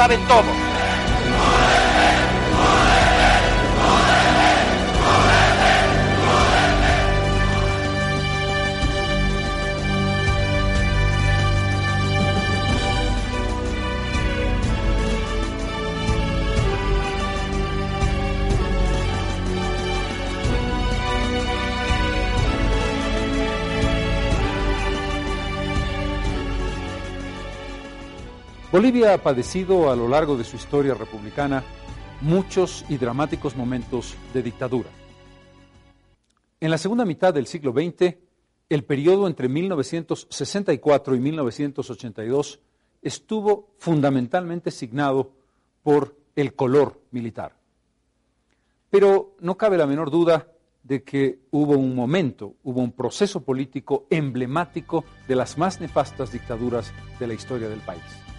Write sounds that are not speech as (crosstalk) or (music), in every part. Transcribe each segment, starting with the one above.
Saben todos. Bolivia ha padecido a lo largo de su historia republicana muchos y dramáticos momentos de dictadura. En la segunda mitad del siglo XX, el periodo entre 1964 y 1982 estuvo fundamentalmente signado por el color militar. Pero no cabe la menor duda de que hubo un momento, hubo un proceso político emblemático de las más nefastas dictaduras de la historia del país.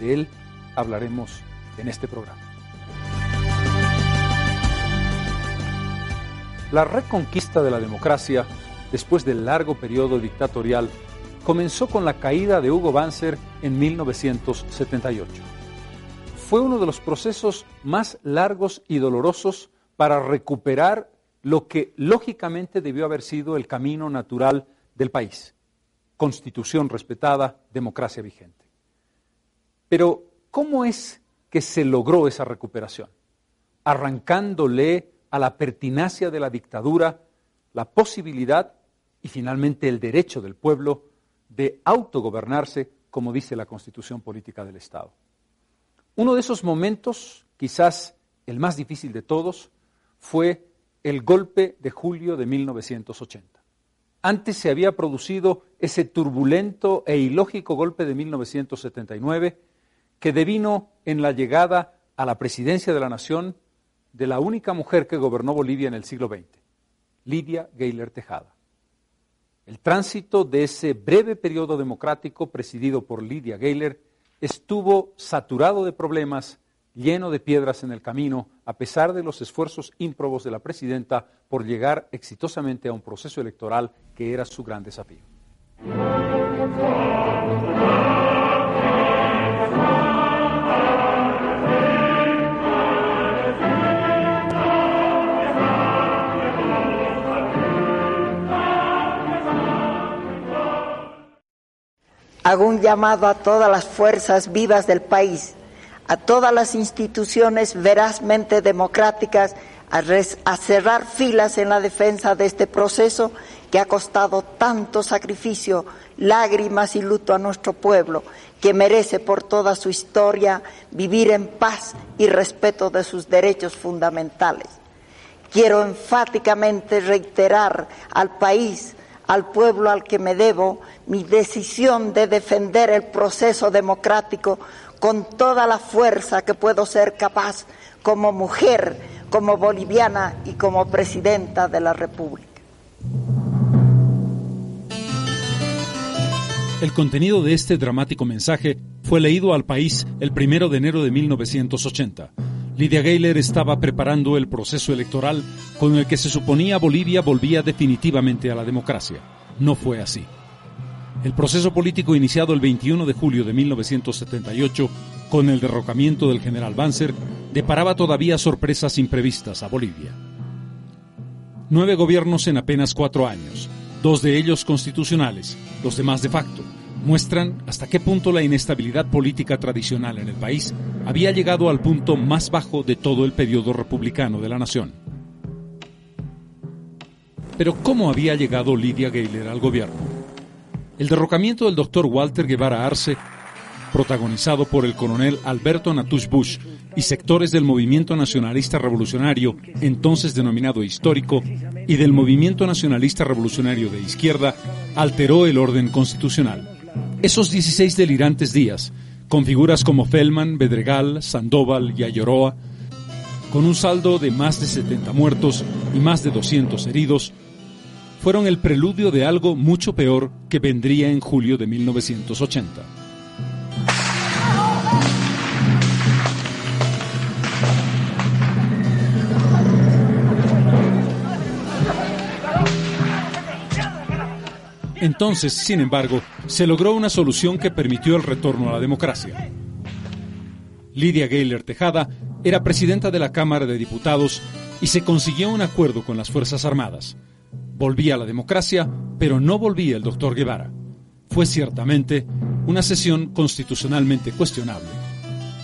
De él hablaremos en este programa. La reconquista de la democracia, después del largo periodo dictatorial, comenzó con la caída de Hugo Banzer en 1978. Fue uno de los procesos más largos y dolorosos para recuperar lo que lógicamente debió haber sido el camino natural del país. Constitución respetada, democracia vigente. Pero, ¿cómo es que se logró esa recuperación? Arrancándole a la pertinacia de la dictadura la posibilidad y finalmente el derecho del pueblo de autogobernarse, como dice la Constitución Política del Estado. Uno de esos momentos, quizás el más difícil de todos, fue el golpe de julio de 1980. Antes se había producido ese turbulento e ilógico golpe de 1979 que devino en la llegada a la presidencia de la nación de la única mujer que gobernó Bolivia en el siglo XX, Lidia Gayler Tejada. El tránsito de ese breve periodo democrático presidido por Lidia Gayler estuvo saturado de problemas, lleno de piedras en el camino, a pesar de los esfuerzos ímprobos de la presidenta por llegar exitosamente a un proceso electoral que era su gran desafío. Hago un llamado a todas las fuerzas vivas del país, a todas las instituciones verazmente democráticas, a, a, cerrar filas en la defensa de este proceso que ha costado tanto sacrificio, lágrimas y luto a nuestro pueblo, que merece por toda su historia vivir en paz y respeto de sus derechos fundamentales. Quiero enfáticamente reiterar al país, al pueblo al que me debo, mi decisión de defender el proceso democrático con toda la fuerza que puedo ser capaz como mujer, como boliviana y como presidenta de la República. El contenido de este dramático mensaje fue leído al país el primero de enero de 1980. Lidia Gayler estaba preparando el proceso electoral con el que se suponía Bolivia volvía definitivamente a la democracia. No fue así. El proceso político iniciado el 21 de julio de 1978 con el derrocamiento del general Banzer deparaba todavía sorpresas imprevistas a Bolivia. Nueve gobiernos en apenas cuatro años, dos de ellos constitucionales, los demás de facto, muestran hasta qué punto la inestabilidad política tradicional en el país había llegado al punto más bajo de todo el periodo republicano de la nación. Pero ¿cómo había llegado Lidia Gayler al gobierno? El derrocamiento del doctor Walter Guevara Arce, protagonizado por el coronel Alberto Natush Bush y sectores del movimiento nacionalista revolucionario, entonces denominado histórico, y del movimiento nacionalista revolucionario de izquierda, alteró el orden constitucional. Esos 16 delirantes días, con figuras como Feldman, Bedregal, Sandoval y Ayoroa, con un saldo de más de 70 muertos y más de 200 heridos, fueron el preludio de algo mucho peor que vendría en julio de 1980. Entonces, sin embargo, se logró una solución que permitió el retorno a la democracia. Lidia Gayler Tejada era presidenta de la Cámara de Diputados y se consiguió un acuerdo con las Fuerzas Armadas. Volvía la democracia, pero no volvía el doctor Guevara. Fue ciertamente una sesión constitucionalmente cuestionable.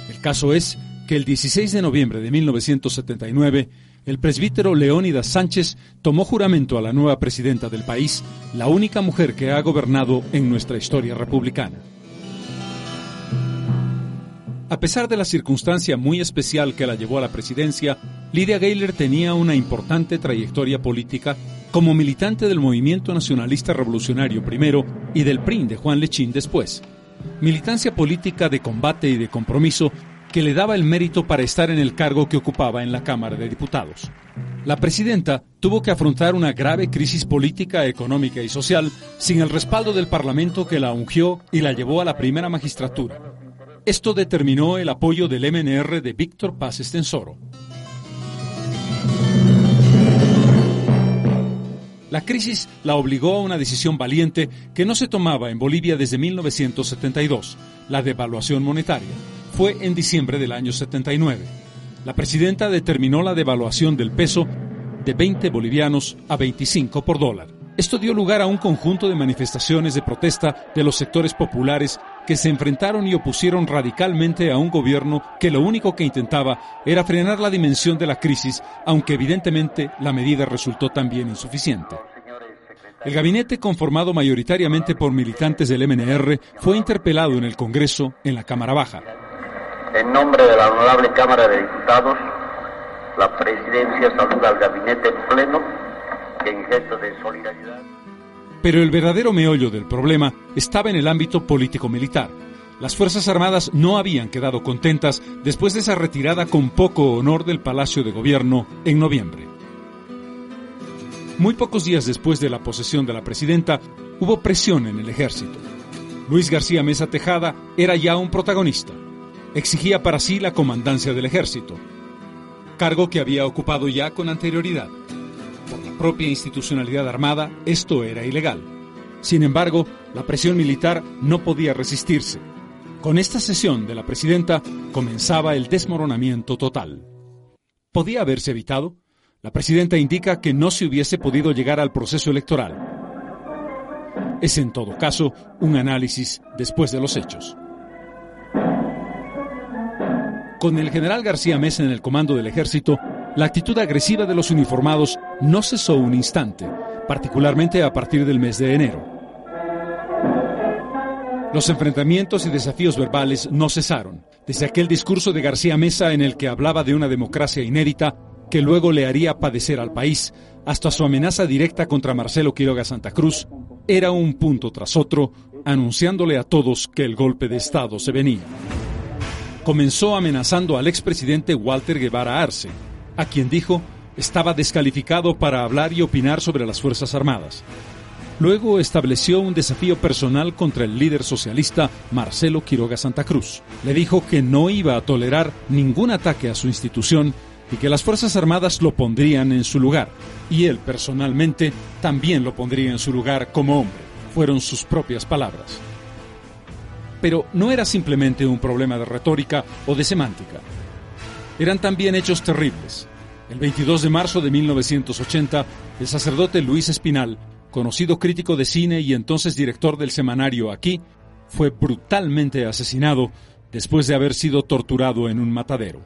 El caso es que el 16 de noviembre de 1979 el presbítero Leónidas Sánchez tomó juramento a la nueva presidenta del país, la única mujer que ha gobernado en nuestra historia republicana. A pesar de la circunstancia muy especial que la llevó a la presidencia, Lidia Gayler tenía una importante trayectoria política como militante del Movimiento Nacionalista Revolucionario primero y del PRIN de Juan Lechín después. Militancia política de combate y de compromiso que le daba el mérito para estar en el cargo que ocupaba en la Cámara de Diputados. La presidenta tuvo que afrontar una grave crisis política, económica y social sin el respaldo del Parlamento que la ungió y la llevó a la primera magistratura. Esto determinó el apoyo del MNR de Víctor Paz Estensoro. La crisis la obligó a una decisión valiente que no se tomaba en Bolivia desde 1972, la devaluación monetaria fue en diciembre del año 79. La presidenta determinó la devaluación del peso de 20 bolivianos a 25 por dólar. Esto dio lugar a un conjunto de manifestaciones de protesta de los sectores populares que se enfrentaron y opusieron radicalmente a un gobierno que lo único que intentaba era frenar la dimensión de la crisis, aunque evidentemente la medida resultó también insuficiente. El gabinete, conformado mayoritariamente por militantes del MNR, fue interpelado en el Congreso en la Cámara Baja. En nombre de la Honorable Cámara de Diputados, la Presidencia saluda al gabinete pleno que en gesto de solidaridad. Pero el verdadero meollo del problema estaba en el ámbito político-militar. Las Fuerzas Armadas no habían quedado contentas después de esa retirada con poco honor del Palacio de Gobierno en noviembre. Muy pocos días después de la posesión de la presidenta, hubo presión en el ejército. Luis García Mesa Tejada era ya un protagonista exigía para sí la comandancia del ejército, cargo que había ocupado ya con anterioridad. Por la propia institucionalidad armada, esto era ilegal. Sin embargo, la presión militar no podía resistirse. Con esta sesión de la presidenta comenzaba el desmoronamiento total. ¿Podía haberse evitado? La presidenta indica que no se hubiese podido llegar al proceso electoral. Es en todo caso un análisis después de los hechos. Con el general García Mesa en el comando del ejército, la actitud agresiva de los uniformados no cesó un instante, particularmente a partir del mes de enero. Los enfrentamientos y desafíos verbales no cesaron, desde aquel discurso de García Mesa en el que hablaba de una democracia inédita que luego le haría padecer al país, hasta su amenaza directa contra Marcelo Quiroga Santa Cruz, era un punto tras otro, anunciándole a todos que el golpe de Estado se venía comenzó amenazando al expresidente Walter Guevara Arce, a quien dijo estaba descalificado para hablar y opinar sobre las Fuerzas Armadas. Luego estableció un desafío personal contra el líder socialista Marcelo Quiroga Santa Cruz. Le dijo que no iba a tolerar ningún ataque a su institución y que las Fuerzas Armadas lo pondrían en su lugar. Y él personalmente también lo pondría en su lugar como hombre. Fueron sus propias palabras. Pero no era simplemente un problema de retórica o de semántica. Eran también hechos terribles. El 22 de marzo de 1980, el sacerdote Luis Espinal conocido crítico de cine y entonces director del semanario Aquí, fue brutalmente asesinado después de haber sido torturado en un matadero.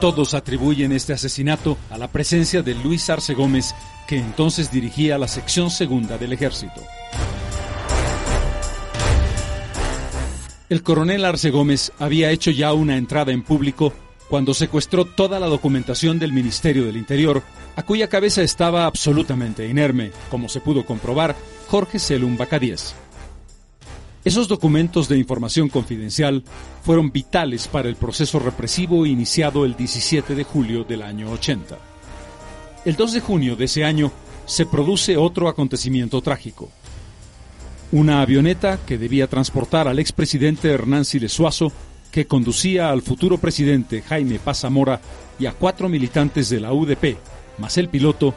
Todos atribuyen este asesinato a la presencia de Luis Arce Gómez, que entonces dirigía la sección segunda del ejército. El coronel Arce Gómez había hecho ya una entrada en público cuando secuestró toda la documentación del Ministerio del Interior, a cuya cabeza estaba absolutamente inerme, como se pudo comprobar, Jorge Selum Bacadíes. Esos documentos de información confidencial fueron vitales para el proceso represivo iniciado el 17 de julio del año 80. El 2 de junio de ese año se produce otro acontecimiento trágico. Una avioneta que debía transportar al expresidente Hernán Siles Suazo, que conducía al futuro presidente Jaime Paz Zamora y a cuatro militantes de la UDP, más el piloto,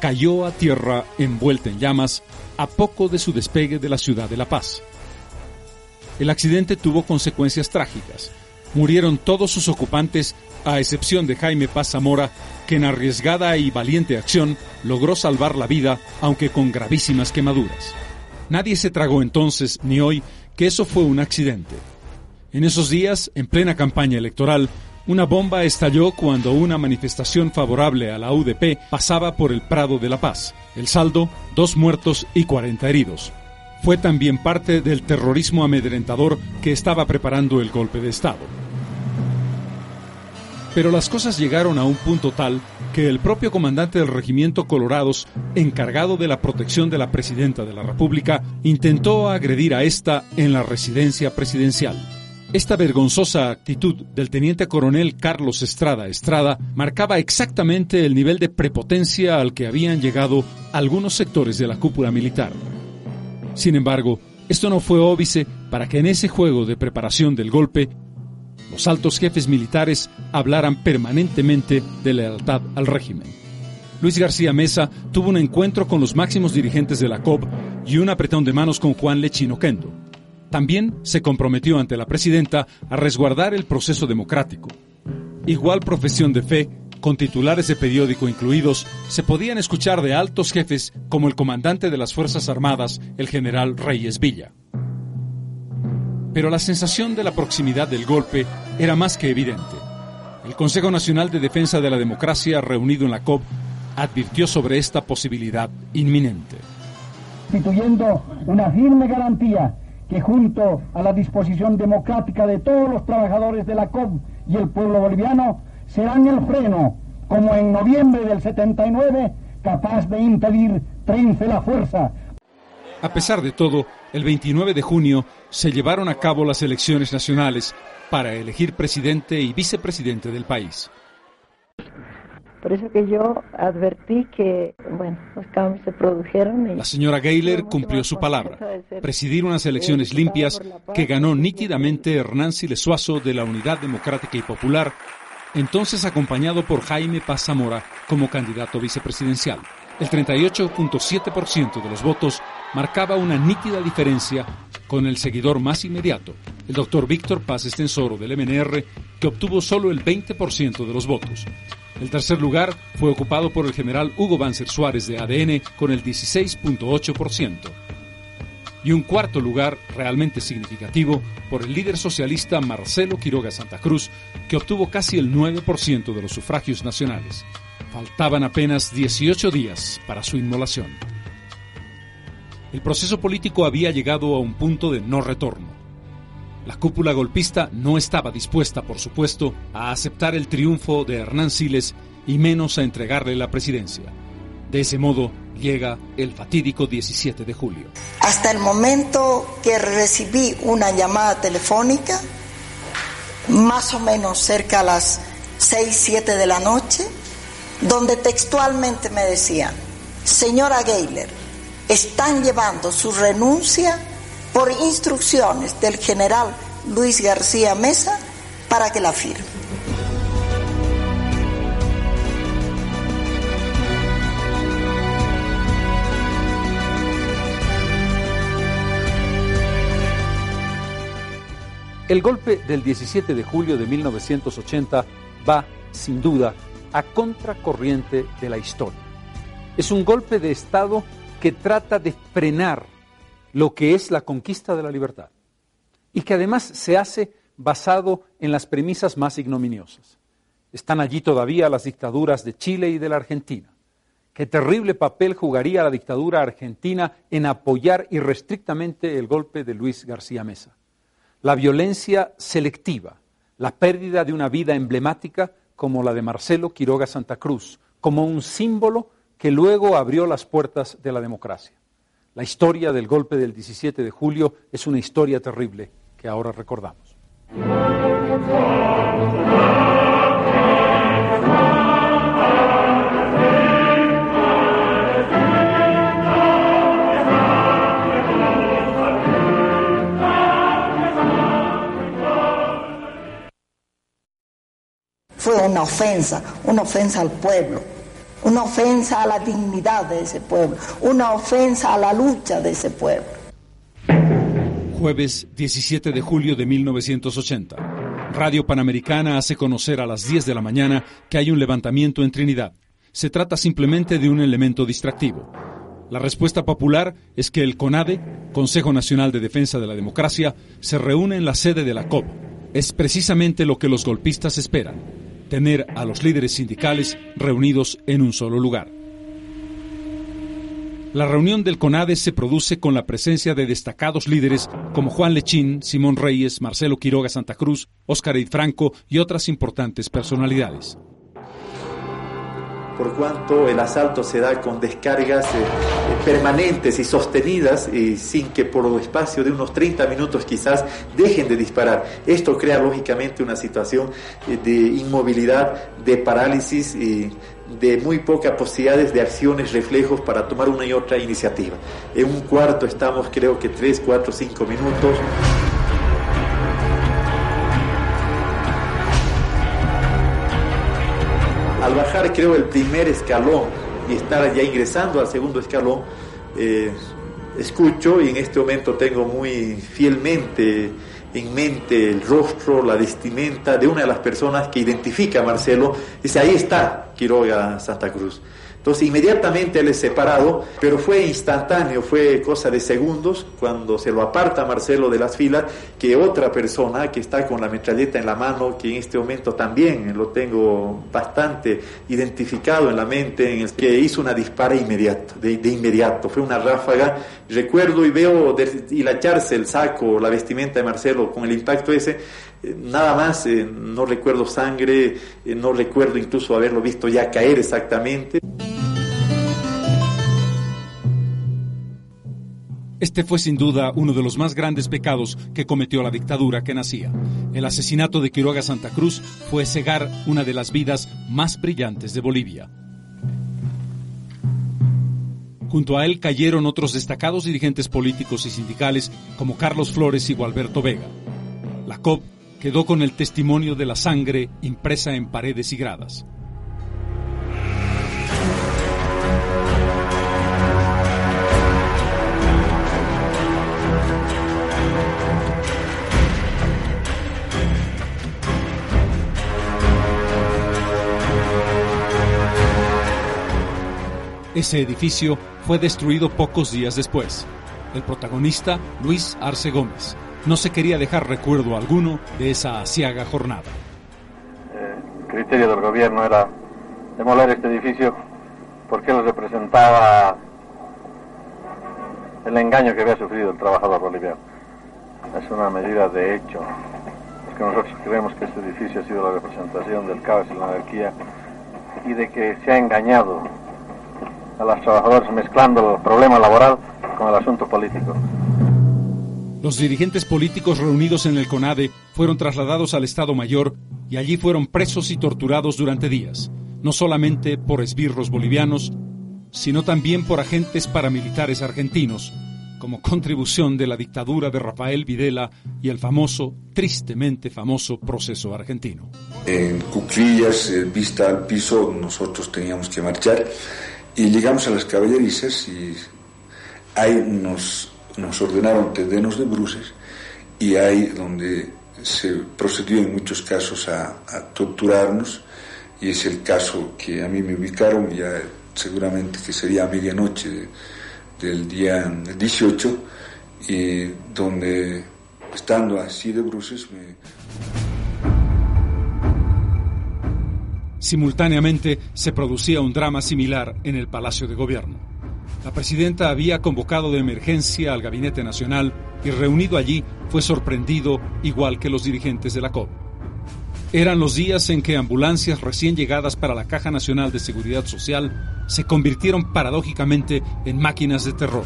cayó a tierra envuelta en llamas a poco de su despegue de la ciudad de La Paz. El accidente tuvo consecuencias trágicas. Murieron todos sus ocupantes, a excepción de Jaime Paz Zamora, que en arriesgada y valiente acción logró salvar la vida, aunque con gravísimas quemaduras. Nadie se tragó entonces, ni hoy, que eso fue un accidente. En esos días, en plena campaña electoral, una bomba estalló cuando una manifestación favorable a la UDP pasaba por el Prado de la Paz. El saldo, dos muertos y 40 heridos. Fue también parte del terrorismo amedrentador que estaba preparando el golpe de Estado. Pero las cosas llegaron a un punto tal que el propio comandante del regimiento Colorados, encargado de la protección de la presidenta de la República, intentó agredir a esta en la residencia presidencial. Esta vergonzosa actitud del teniente coronel Carlos Estrada Estrada marcaba exactamente el nivel de prepotencia al que habían llegado algunos sectores de la cúpula militar. Sin embargo, esto no fue óbice para que en ese juego de preparación del golpe los altos jefes militares hablaran permanentemente de lealtad al régimen. Luis García Mesa tuvo un encuentro con los máximos dirigentes de la COP y un apretón de manos con Juan Lechino Kendo. También se comprometió ante la presidenta a resguardar el proceso democrático. Igual profesión de fe, con titulares de periódico incluidos, se podían escuchar de altos jefes como el comandante de las Fuerzas Armadas, el general Reyes Villa. Pero la sensación de la proximidad del golpe era más que evidente. El Consejo Nacional de Defensa de la Democracia, reunido en la COP, advirtió sobre esta posibilidad inminente. Constituyendo una firme garantía que junto a la disposición democrática de todos los trabajadores de la COP y el pueblo boliviano serán el freno, como en noviembre del 79, capaz de impedir trence la fuerza. A pesar de todo, el 29 de junio se llevaron a cabo las elecciones nacionales para elegir presidente y vicepresidente del país. Por eso que yo advertí que, bueno, los cambios se produjeron. la señora Gayler cumplió su palabra, presidir unas elecciones limpias que ganó nítidamente Hernán Siles Suazo de la Unidad Democrática y Popular, entonces acompañado por Jaime Paz Zamora como candidato vicepresidencial. El 38.7% de los votos marcaba una nítida diferencia con el seguidor más inmediato, el doctor Víctor Paz Estensoro del MNR, que obtuvo solo el 20% de los votos. El tercer lugar fue ocupado por el general Hugo Banzer Suárez de ADN con el 16.8%. Y un cuarto lugar, realmente significativo, por el líder socialista Marcelo Quiroga Santa Cruz, que obtuvo casi el 9% de los sufragios nacionales. Faltaban apenas 18 días para su inmolación. El proceso político había llegado a un punto de no retorno. La cúpula golpista no estaba dispuesta, por supuesto, a aceptar el triunfo de Hernán Siles y menos a entregarle la presidencia. De ese modo llega el fatídico 17 de julio. Hasta el momento que recibí una llamada telefónica, más o menos cerca a las 6, 7 de la noche, donde textualmente me decían, señora Geiler, están llevando su renuncia por instrucciones del general Luis García Mesa para que la firme. El golpe del 17 de julio de 1980 va, sin duda, a contracorriente de la historia. Es un golpe de Estado que trata de frenar lo que es la conquista de la libertad y que además se hace basado en las premisas más ignominiosas. Están allí todavía las dictaduras de Chile y de la Argentina. Qué terrible papel jugaría la dictadura argentina en apoyar irrestrictamente el golpe de Luis García Mesa la violencia selectiva, la pérdida de una vida emblemática como la de Marcelo Quiroga Santa Cruz, como un símbolo que luego abrió las puertas de la democracia. La historia del golpe del 17 de julio es una historia terrible que ahora recordamos. fue una ofensa, una ofensa al pueblo, una ofensa a la dignidad de ese pueblo, una ofensa a la lucha de ese pueblo. Jueves 17 de julio de 1980. Radio Panamericana hace conocer a las 10 de la mañana que hay un levantamiento en Trinidad. Se trata simplemente de un elemento distractivo. La respuesta popular es que el CONADE, Consejo Nacional de Defensa de la Democracia, se reúne en la sede de la COP. Es precisamente lo que los golpistas esperan tener a los líderes sindicales reunidos en un solo lugar. La reunión del CONADE se produce con la presencia de destacados líderes como Juan Lechín, Simón Reyes, Marcelo Quiroga Santa Cruz, Óscar Franco y otras importantes personalidades por cuanto el asalto se da con descargas eh, permanentes y sostenidas y sin que por el espacio de unos 30 minutos quizás dejen de disparar. Esto crea lógicamente una situación eh, de inmovilidad, de parálisis y de muy pocas posibilidades de acciones, reflejos para tomar una y otra iniciativa. En un cuarto estamos creo que 3, 4, 5 minutos. Al bajar creo el primer escalón y estar ya ingresando al segundo escalón, eh, escucho y en este momento tengo muy fielmente en mente el rostro, la vestimenta de una de las personas que identifica a Marcelo, dice, ahí está Quiroga Santa Cruz. Entonces inmediatamente él es separado, pero fue instantáneo, fue cosa de segundos cuando se lo aparta Marcelo de las filas, que otra persona que está con la metralleta en la mano, que en este momento también lo tengo bastante identificado en la mente, en el que hizo una dispara inmediato, de, inmediato, fue una ráfaga. Recuerdo y veo hilacharse el saco, la vestimenta de Marcelo con el impacto ese, eh, nada más, eh, no recuerdo sangre, eh, no recuerdo incluso haberlo visto ya caer exactamente. Este fue sin duda uno de los más grandes pecados que cometió la dictadura que nacía. El asesinato de Quiroga Santa Cruz fue cegar una de las vidas más brillantes de Bolivia. Junto a él cayeron otros destacados dirigentes políticos y sindicales como Carlos Flores y Gualberto Vega. La COP quedó con el testimonio de la sangre impresa en paredes y gradas. Ese edificio fue destruido pocos días después. El protagonista, Luis Arce Gómez, no se quería dejar recuerdo alguno de esa asiaga jornada. El criterio del gobierno era demoler este edificio porque él representaba el engaño que había sufrido el trabajador boliviano. Es una medida de hecho, porque nosotros creemos que este edificio ha sido la representación del caos y la anarquía y de que se ha engañado a los trabajadores mezclando el problema laboral con el asunto político. Los dirigentes políticos reunidos en el CONADE fueron trasladados al Estado Mayor y allí fueron presos y torturados durante días, no solamente por esbirros bolivianos, sino también por agentes paramilitares argentinos, como contribución de la dictadura de Rafael Videla y el famoso, tristemente famoso proceso argentino. En cuclillas, eh, vista al piso, nosotros teníamos que marchar y llegamos a las caballerizas y ahí nos, ordenaron tendernos de bruces y ahí donde se procedió en muchos casos a, a torturarnos y es el caso que a mí me ubicaron ya seguramente que sería a medianoche del día 18, y donde estando así de bruces me... Simultáneamente se producía un drama similar en el Palacio de Gobierno. La presidenta había convocado de emergencia al Gabinete Nacional y reunido allí fue sorprendido igual que los dirigentes de la COP. Eran los días en que ambulancias recién llegadas para la Caja Nacional de Seguridad Social se convirtieron paradójicamente en máquinas de terror.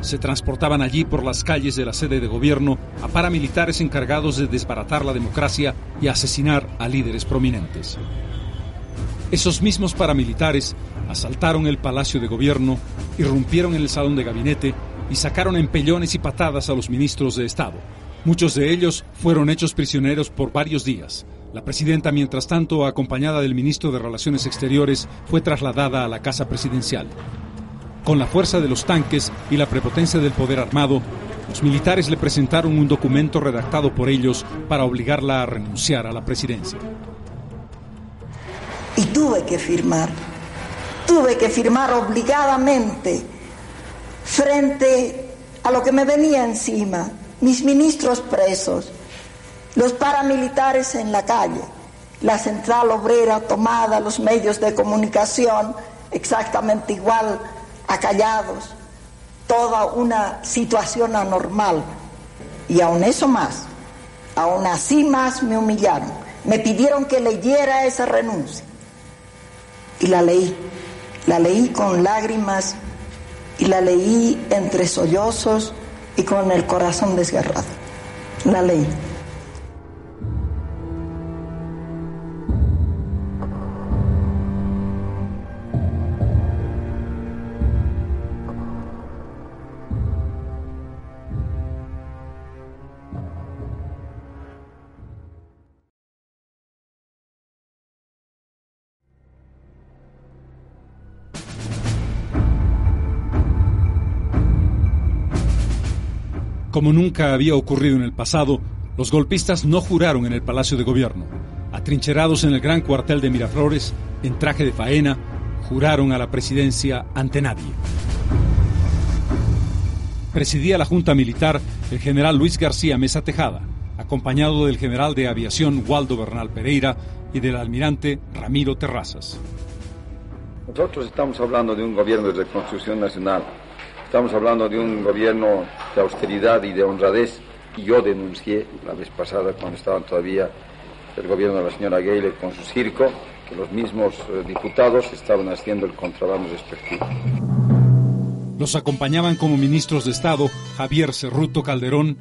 Se transportaban allí por las calles de la sede de gobierno a paramilitares encargados de desbaratar la democracia y asesinar a líderes prominentes. Esos mismos paramilitares asaltaron el Palacio de Gobierno, irrumpieron en el salón de gabinete y sacaron empellones y patadas a los ministros de Estado. Muchos de ellos fueron hechos prisioneros por varios días. La presidenta, mientras tanto, acompañada del ministro de Relaciones Exteriores, fue trasladada a la casa presidencial. Con la fuerza de los tanques y la prepotencia del poder armado, los militares le presentaron un documento redactado por ellos para obligarla a renunciar a la presidencia. Y tuve que firmar, tuve que firmar obligadamente frente a lo que me venía encima, mis ministros presos, los paramilitares en la calle, la central obrera tomada, los medios de comunicación exactamente igual, acallados, toda una situación anormal. Y aún eso más, aún así más me humillaron. Me pidieron que leyera esa renuncia. Y la leí, la leí con lágrimas y la leí entre sollozos y con el corazón desgarrado. La leí. Como nunca había ocurrido en el pasado, los golpistas no juraron en el Palacio de Gobierno. Atrincherados en el gran cuartel de Miraflores, en traje de faena, juraron a la presidencia ante nadie. Presidía la Junta Militar el general Luis García Mesa Tejada, acompañado del general de aviación Waldo Bernal Pereira y del almirante Ramiro Terrazas. Nosotros estamos hablando de un gobierno de reconstrucción nacional Estamos hablando de un gobierno de austeridad y de honradez y yo denuncié la vez pasada cuando estaban todavía el gobierno de la señora Geyle con su circo que los mismos eh, diputados estaban haciendo el contrabando respectivo. Los acompañaban como ministros de Estado Javier Cerruto Calderón,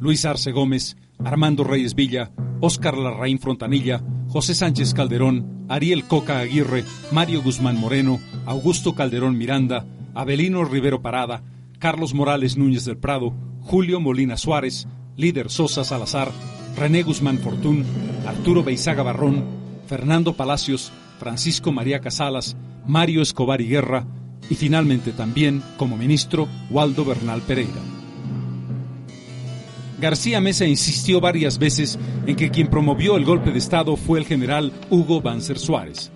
Luis Arce Gómez, Armando Reyes Villa, Óscar Larraín Frontanilla, José Sánchez Calderón, Ariel Coca Aguirre, Mario Guzmán Moreno, Augusto Calderón Miranda, Abelino Rivero Parada, Carlos Morales Núñez del Prado, Julio Molina Suárez, Líder Sosa Salazar, René Guzmán Fortún, Arturo Beizaga Barrón, Fernando Palacios, Francisco María Casalas, Mario Escobar y Guerra y finalmente también, como ministro, Waldo Bernal Pereira. García Mesa insistió varias veces en que quien promovió el golpe de Estado fue el general Hugo Banzer Suárez,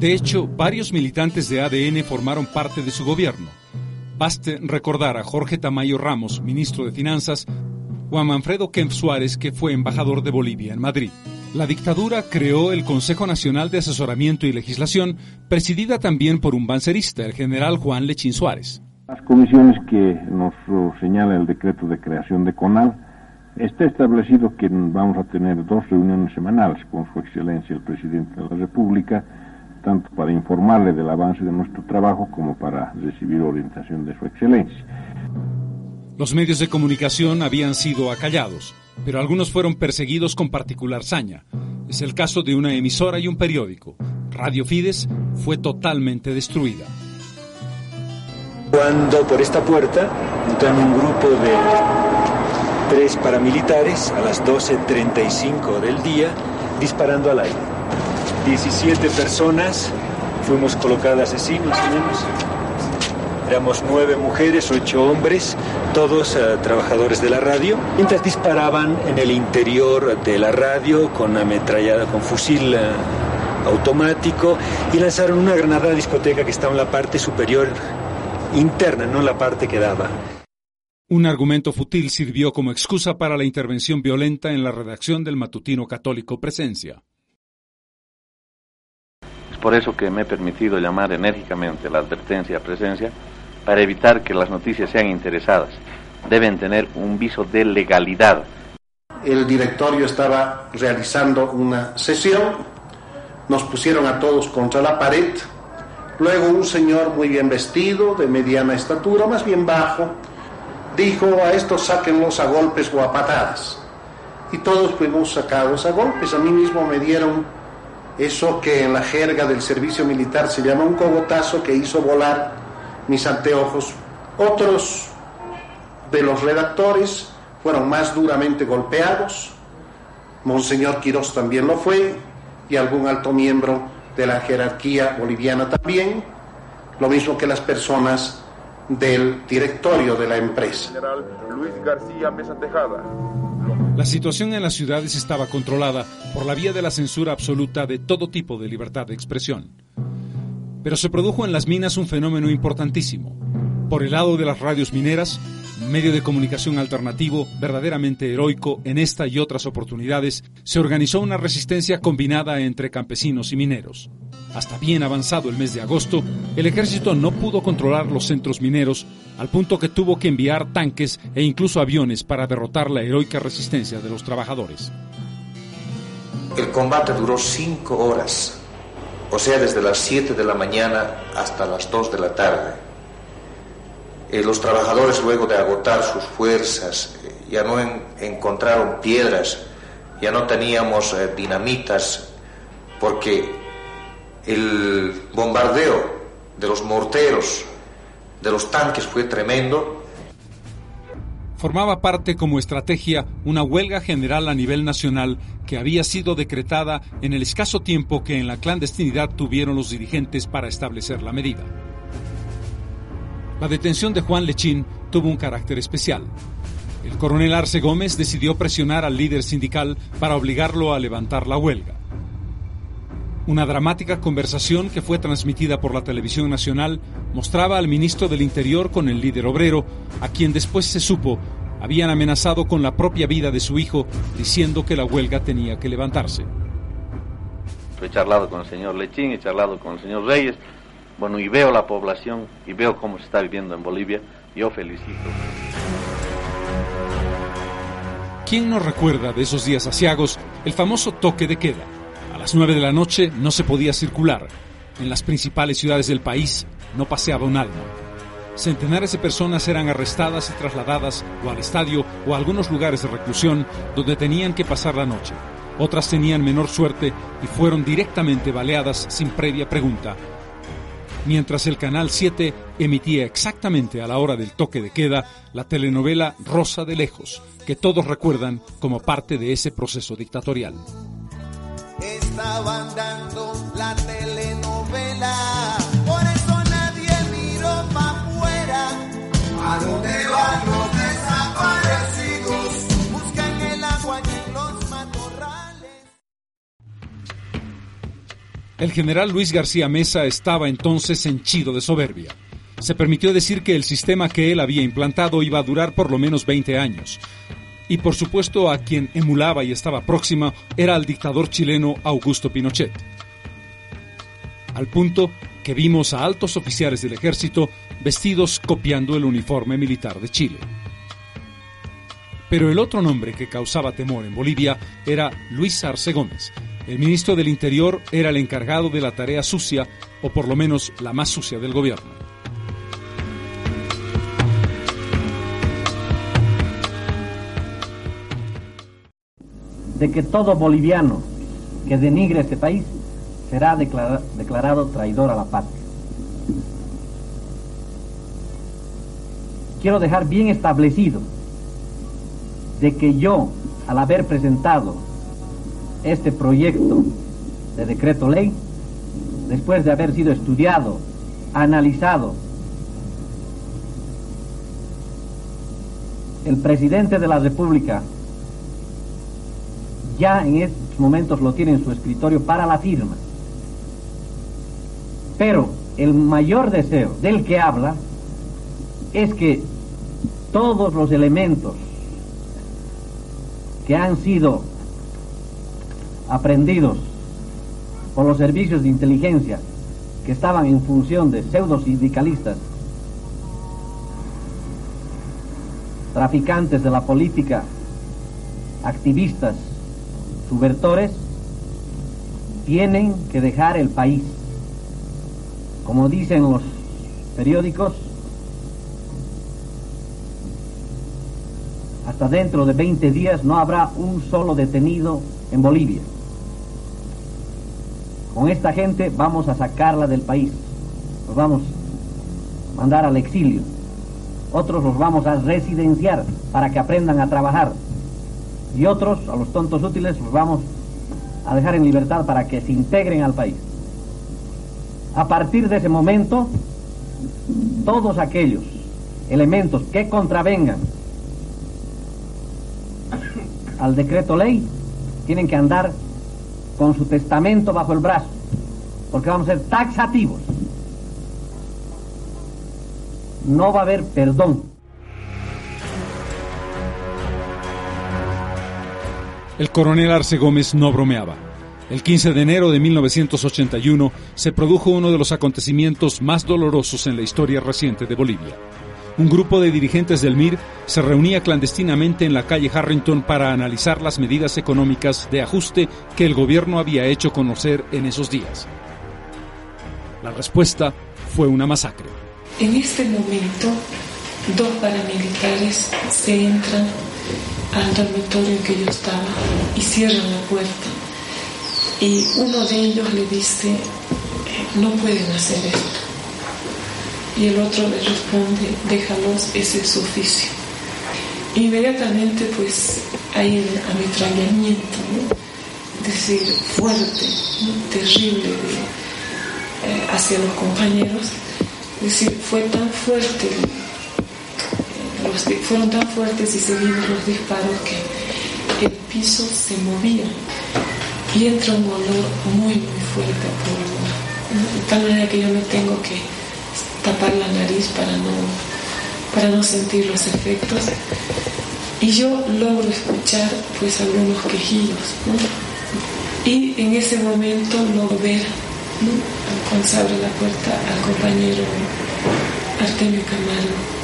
De hecho, varios militantes de ADN formaron parte de su gobierno. Baste recordar a Jorge Tamayo Ramos, ministro de Finanzas, a Manfredo Kempf Suárez, que fue embajador de Bolivia en Madrid. La dictadura creó el Consejo Nacional de Asesoramiento y Legislación, presidida también por un bancerista, el general Juan Lechín Suárez. Las comisiones que nos señala el decreto de creación de CONAL, está establecido que vamos a tener dos reuniones semanales con Su Excelencia el Presidente de la República, tanto para informarle del avance de nuestro trabajo como para recibir orientación de Su Excelencia. Los medios de comunicación habían sido acallados pero algunos fueron perseguidos con particular saña. Es el caso de una emisora y un periódico. Radio Fides fue totalmente destruida. Cuando por esta puerta entran un grupo de tres paramilitares a las 12.35 del día disparando al aire. 17 personas fuimos colocadas así más o menos Éramos nueve mujeres, ocho hombres, todos uh, trabajadores de la radio, mientras disparaban en el interior de la radio con ametrallada, con fusil uh, automático y lanzaron una granada a discoteca que estaba en la parte superior interna, no en la parte que daba. Un argumento fútil sirvió como excusa para la intervención violenta en la redacción del matutino católico Presencia. Por eso que me he permitido llamar enérgicamente la advertencia Presencia para evitar que las noticias sean interesadas. Deben tener un viso de legalidad. El directorio estaba realizando una sesión, nos pusieron a todos contra la pared, luego un señor muy bien vestido, de mediana estatura, más bien bajo, dijo a estos sáquenlos a golpes o a patadas. Y todos fuimos sacados a golpes. A mí mismo me dieron eso que en la jerga del servicio militar se llama un cogotazo que hizo volar mis anteojos. Otros de los redactores fueron más duramente golpeados. Monseñor Quirós también lo fue y algún alto miembro de la jerarquía boliviana también, lo mismo que las personas del directorio de la empresa. Luis García Mesa Tejada. La situación en las ciudades estaba controlada por la vía de la censura absoluta de todo tipo de libertad de expresión. Pero se produjo en las minas un fenómeno importantísimo. Por el lado de las radios mineras, medio de comunicación alternativo verdaderamente heroico en esta y otras oportunidades, se organizó una resistencia combinada entre campesinos y mineros. Hasta bien avanzado el mes de agosto, el ejército no pudo controlar los centros mineros, al punto que tuvo que enviar tanques e incluso aviones para derrotar la heroica resistencia de los trabajadores. El combate duró cinco horas o sea, desde las 7 de la mañana hasta las 2 de la tarde. Eh, los trabajadores, luego de agotar sus fuerzas, eh, ya no encontraron piedras, ya no teníamos eh, dinamitas, porque el bombardeo de los morteros, de los tanques fue tremendo formaba parte como estrategia una huelga general a nivel nacional que había sido decretada en el escaso tiempo que en la clandestinidad tuvieron los dirigentes para establecer la medida. La detención de Juan Lechín tuvo un carácter especial. El coronel Arce Gómez decidió presionar al líder sindical para obligarlo a levantar la huelga. Una dramática conversación que fue transmitida por la televisión nacional mostraba al ministro del Interior con el líder obrero, a quien después se supo habían amenazado con la propia vida de su hijo, diciendo que la huelga tenía que levantarse. He charlado con el señor Lechín, he charlado con el señor Reyes, bueno, y veo la población y veo cómo se está viviendo en Bolivia, yo felicito. ¿Quién no recuerda de esos días asiagos el famoso toque de queda? A las 9 de la noche no se podía circular. En las principales ciudades del país no paseaba un alma. Centenares de personas eran arrestadas y trasladadas o al estadio o a algunos lugares de reclusión donde tenían que pasar la noche. Otras tenían menor suerte y fueron directamente baleadas sin previa pregunta. Mientras el Canal 7 emitía exactamente a la hora del toque de queda la telenovela Rosa de Lejos, que todos recuerdan como parte de ese proceso dictatorial la telenovela. El general Luis García Mesa estaba entonces henchido de soberbia. Se permitió decir que el sistema que él había implantado iba a durar por lo menos 20 años Y por supuesto a quien emulaba y estaba próxima era al dictador chileno Augusto Pinochet. Al punto que vimos a altos oficiales del ejército vestidos copiando el uniforme militar de Chile. Pero el otro nombre que causaba temor en Bolivia era Luis Arce Gómez. El ministro del Interior era el encargado de la tarea sucia, o por lo menos la más sucia del gobierno. De que todo boliviano que denigre este país será declarado traidor a la patria. Quiero dejar bien establecido de que yo, al haber presentado este proyecto de decreto ley, después de haber sido estudiado, analizado, el presidente de la República ya en estos momentos lo tiene en su escritorio para la firma. Pero el mayor deseo del que habla es que todos los elementos que han sido aprendidos por los servicios de inteligencia que estaban en función de pseudo sindicalistas, traficantes de la política, activistas, subvertores, tienen que dejar el país. Como dicen los periódicos, hasta dentro de 20 días no habrá un solo detenido en Bolivia. Con esta gente vamos a sacarla del país, los vamos a mandar al exilio, otros los vamos a residenciar para que aprendan a trabajar. Y otros, a los tontos útiles, los vamos a dejar en libertad para que se integren al país. A partir de ese momento, todos aquellos elementos que contravengan al decreto ley tienen que andar con su testamento bajo el brazo, porque vamos a ser taxativos. No va a haber perdón. El coronel Arce Gómez no bromeaba. El 15 de enero de 1981 se produjo uno de los acontecimientos más dolorosos en la historia reciente de Bolivia. Un grupo de dirigentes del MIR se reunía clandestinamente en la calle Harrington para analizar las medidas económicas de ajuste que el gobierno había hecho conocer en esos días. La respuesta fue una masacre. En este momento, dos paramilitares se entran al dormitorio en que yo estaba y cierran la puerta. Y uno de ellos le dice, no pueden hacer esto. Y el otro le responde, déjalos, ese es su oficio. Inmediatamente pues hay el ametrallamiento, es decir, fuerte, terrible eh, hacia los compañeros. Decir, fue tan fuerte fueron tan fuertes y seguimos los disparos que el piso se movía y entra un olor muy muy fuerte a polvo de tal manera que yo me tengo que tapar la nariz para no para no sentir los efectos. Y yo logro escuchar pues algunos quejidos y en ese momento logro ver cuando se abre la puerta al compañero Artemio Camargo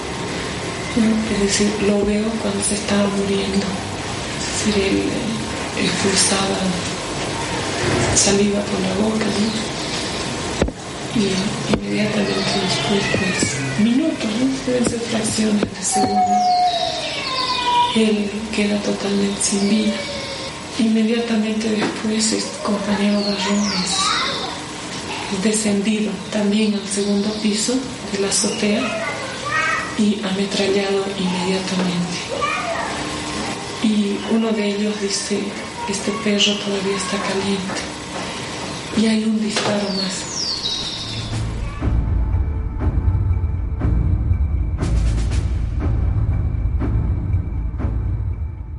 es decir, lo veo cuando se estaba muriendo. Es decir, él expulsaba saliva por la boca, Inmediatamente después, pues, minutos, ¿no? deben ser fracciones de segundo, él queda totalmente sin vida. Inmediatamente después, el compañero Barrón es descendido también al segundo piso de la azotea y ametrallado inmediatamente. Y uno de ellos dice, este perro todavía está caliente. Y hay un disparo más.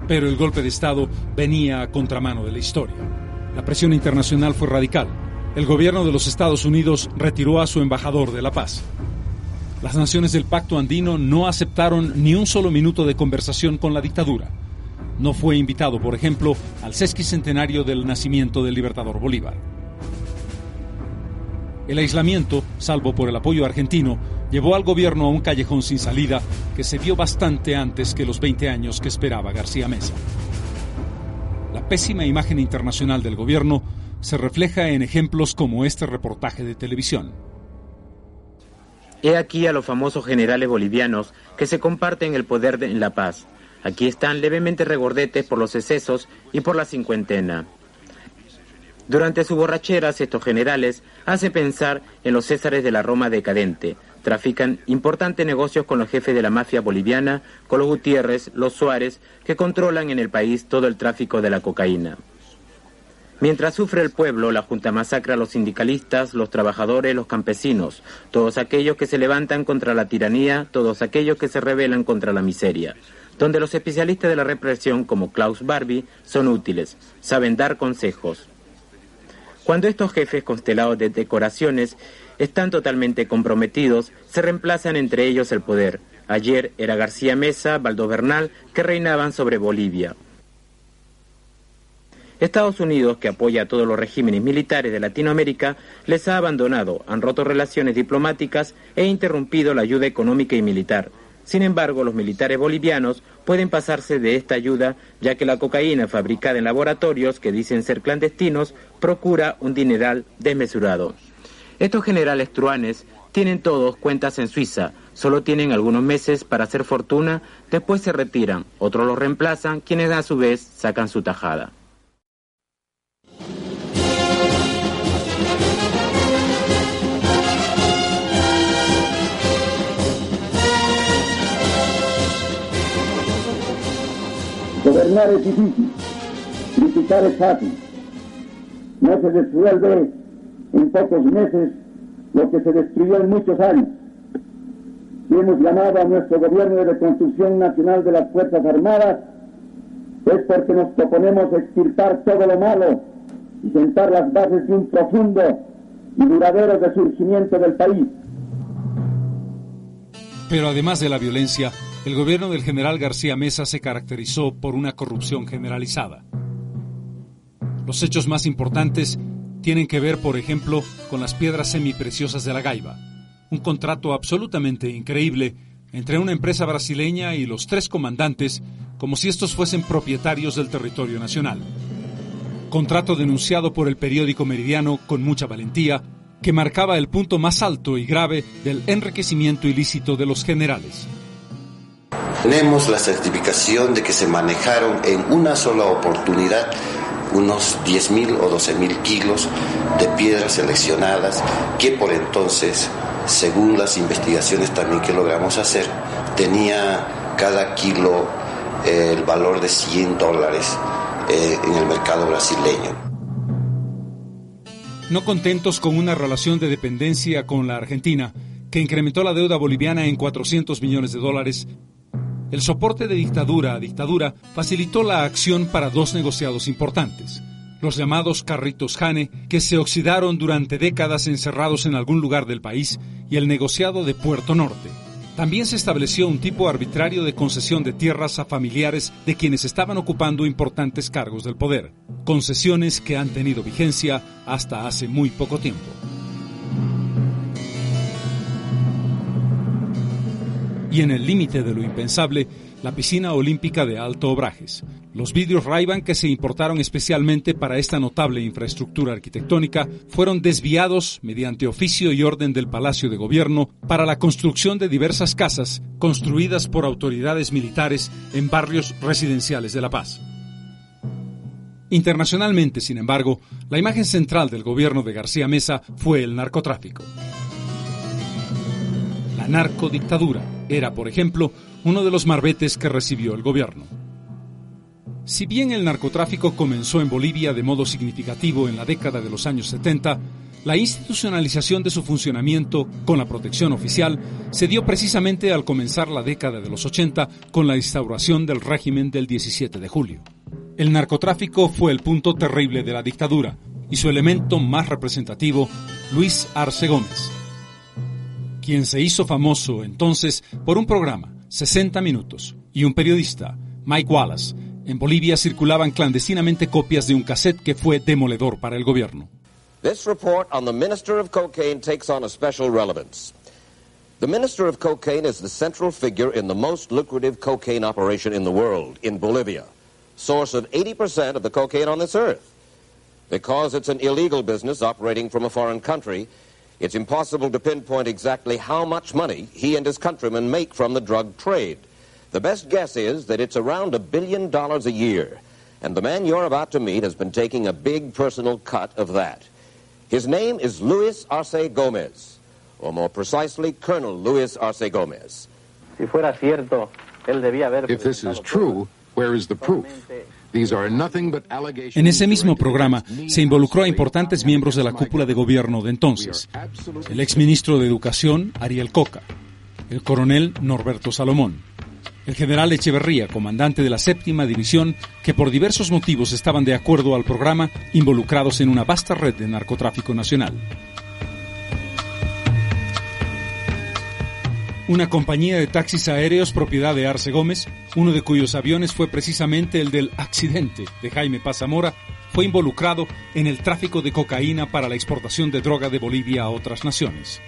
Pero el golpe de Estado venía a contramano de la historia. La presión internacional fue radical. El gobierno de los Estados Unidos retiró a su embajador de la paz. Las naciones del Pacto Andino no aceptaron ni un solo minuto de conversación con la dictadura. No fue invitado, por ejemplo, al sesquicentenario del nacimiento del libertador Bolívar. El aislamiento, salvo por el apoyo argentino, llevó al gobierno a un callejón sin salida que se vio bastante antes que los 20 años que esperaba García Mesa. La pésima imagen internacional del gobierno se refleja en ejemplos como este reportaje de televisión. He aquí a los famosos generales bolivianos que se comparten el poder en La Paz. Aquí están levemente regordetes por los excesos y por la cincuentena. Durante sus borracheras, estos generales hacen pensar en los césares de la Roma decadente. Trafican importantes negocios con los jefes de la mafia boliviana, con los Gutiérrez, los Suárez, que controlan en el país todo el tráfico de la cocaína. Mientras sufre el pueblo, la Junta masacra a los sindicalistas, los trabajadores, los campesinos, todos aquellos que se levantan contra la tiranía, todos aquellos que se rebelan contra la miseria, donde los especialistas de la represión, como Klaus Barbie, son útiles, saben dar consejos. Cuando estos jefes constelados de decoraciones están totalmente comprometidos, se reemplazan entre ellos el poder. Ayer era García Mesa, Baldo Bernal, que reinaban sobre Bolivia. Estados Unidos, que apoya a todos los regímenes militares de Latinoamérica, les ha abandonado, han roto relaciones diplomáticas e interrumpido la ayuda económica y militar. Sin embargo, los militares bolivianos pueden pasarse de esta ayuda, ya que la cocaína fabricada en laboratorios que dicen ser clandestinos procura un dineral desmesurado. Estos generales truanes tienen todos cuentas en Suiza, solo tienen algunos meses para hacer fortuna, después se retiran, otros los reemplazan, quienes a su vez sacan su tajada. Gobernar es difícil, criticar es fácil. No se resuelve en pocos meses lo que se destruyó en muchos años. Y hemos llamado a nuestro gobierno de reconstrucción nacional de las Fuerzas Armadas es porque nos proponemos extirpar todo lo malo y sentar las bases de un profundo y duradero resurgimiento del país. Pero además de la violencia, el gobierno del general García Mesa se caracterizó por una corrupción generalizada. Los hechos más importantes tienen que ver, por ejemplo, con las piedras semipreciosas de la Gaiba, un contrato absolutamente increíble entre una empresa brasileña y los tres comandantes, como si estos fuesen propietarios del territorio nacional. Contrato denunciado por el periódico Meridiano con mucha valentía, que marcaba el punto más alto y grave del enriquecimiento ilícito de los generales. Tenemos la certificación de que se manejaron en una sola oportunidad unos 10.000 o 12.000 kilos de piedras seleccionadas que por entonces, según las investigaciones también que logramos hacer, tenía cada kilo eh, el valor de 100 dólares eh, en el mercado brasileño. No contentos con una relación de dependencia con la Argentina, que incrementó la deuda boliviana en 400 millones de dólares, el soporte de dictadura a dictadura facilitó la acción para dos negociados importantes, los llamados carritos Jane, que se oxidaron durante décadas encerrados en algún lugar del país, y el negociado de Puerto Norte. También se estableció un tipo arbitrario de concesión de tierras a familiares de quienes estaban ocupando importantes cargos del poder, concesiones que han tenido vigencia hasta hace muy poco tiempo. Y en el límite de lo impensable, la piscina olímpica de Alto Obrajes. Los vidrios ray que se importaron especialmente para esta notable infraestructura arquitectónica fueron desviados mediante oficio y orden del Palacio de Gobierno para la construcción de diversas casas construidas por autoridades militares en barrios residenciales de La Paz. Internacionalmente, sin embargo, la imagen central del gobierno de García Mesa fue el narcotráfico. La narcodictadura era, por ejemplo, uno de los marbetes que recibió el gobierno. Si bien el narcotráfico comenzó en Bolivia de modo significativo en la década de los años 70, la institucionalización de su funcionamiento con la protección oficial se dio precisamente al comenzar la década de los 80 con la instauración del régimen del 17 de julio. El narcotráfico fue el punto terrible de la dictadura y su elemento más representativo, Luis Arce Gómez, quien se hizo famoso entonces por un programa, 60 minutos, y un periodista, Mike Wallace, En Bolivia circulaban clandestinamente copias de un cassette que fue demoledor para el gobierno. This report on the Minister of Cocaine takes on a special relevance. The Minister of Cocaine is the central figure in the most lucrative cocaine operation in the world, in Bolivia, source of 80% of the cocaine on this earth. Because it's an illegal business operating from a foreign country, it's impossible to pinpoint exactly how much money he and his countrymen make from the drug trade. The best guess is that it's around a billion dollars a year, and the man you're about to meet has been taking a big personal cut of that. His name is Luis Arce Gomez or more precisely, Colonel Luis Arce Gomez. Si fuera cierto, él debía haber If this is true, where is the proof? These are nothing but allegations En ese mismo programa se involucró a importantes miembros de la cúpula de gobierno de entonces. El exministro de Educación, Ariel Coca, el coronel Norberto Salomón, el general Echeverría, comandante de la séptima división, que por diversos motivos estaban de acuerdo al programa, involucrados en una vasta red de narcotráfico nacional. Una compañía de taxis aéreos propiedad de Arce Gómez, uno de cuyos aviones fue precisamente el del accidente de Jaime Pazamora, fue involucrado en el tráfico de cocaína para la exportación de droga de Bolivia a otras naciones.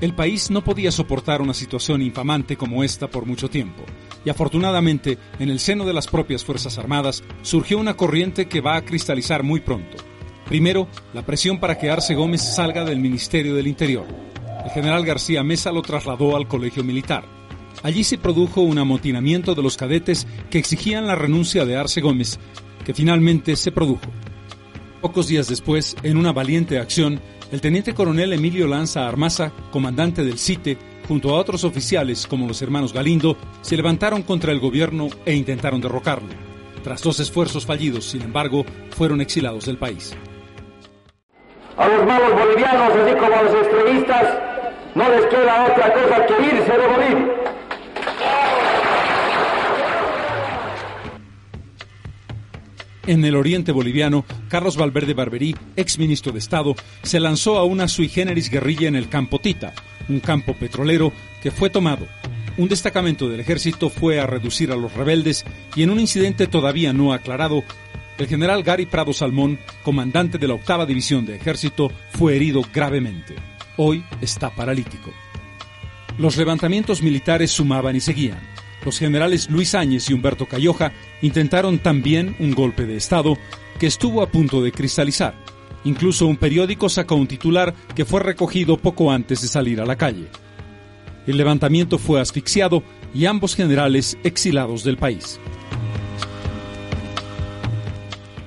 El país no podía soportar una situación infamante como esta por mucho tiempo, y afortunadamente, en el seno de las propias Fuerzas Armadas surgió una corriente que va a cristalizar muy pronto. Primero, la presión para que Arce Gómez salga del Ministerio del Interior. El general García Mesa lo trasladó al Colegio Militar. Allí se produjo un amotinamiento de los cadetes que exigían la renuncia de Arce Gómez, que finalmente se produjo. Pocos días después, en una valiente acción, el teniente coronel Emilio Lanza Armaza, comandante del CITE, junto a otros oficiales como los hermanos Galindo, se levantaron contra el gobierno e intentaron derrocarlo. Tras dos esfuerzos fallidos, sin embargo, fueron exilados del país. A los malos bolivianos, así como a los extremistas, no les queda otra cosa que irse de Bolivia. En el oriente boliviano, Carlos Valverde Barberí, ex ministro de Estado, se lanzó a una sui generis guerrilla en el campo Tita, un campo petrolero que fue tomado. Un destacamento del ejército fue a reducir a los rebeldes y en un incidente todavía no aclarado, el general Gary Prado Salmón, comandante de la octava división de ejército, fue herido gravemente. Hoy está paralítico. Los levantamientos militares sumaban y seguían. Los generales Luis Áñez y Humberto Cayoja intentaron también un golpe de Estado que estuvo a punto de cristalizar. Incluso un periódico sacó un titular que fue recogido poco antes de salir a la calle. El levantamiento fue asfixiado y ambos generales exilados del país.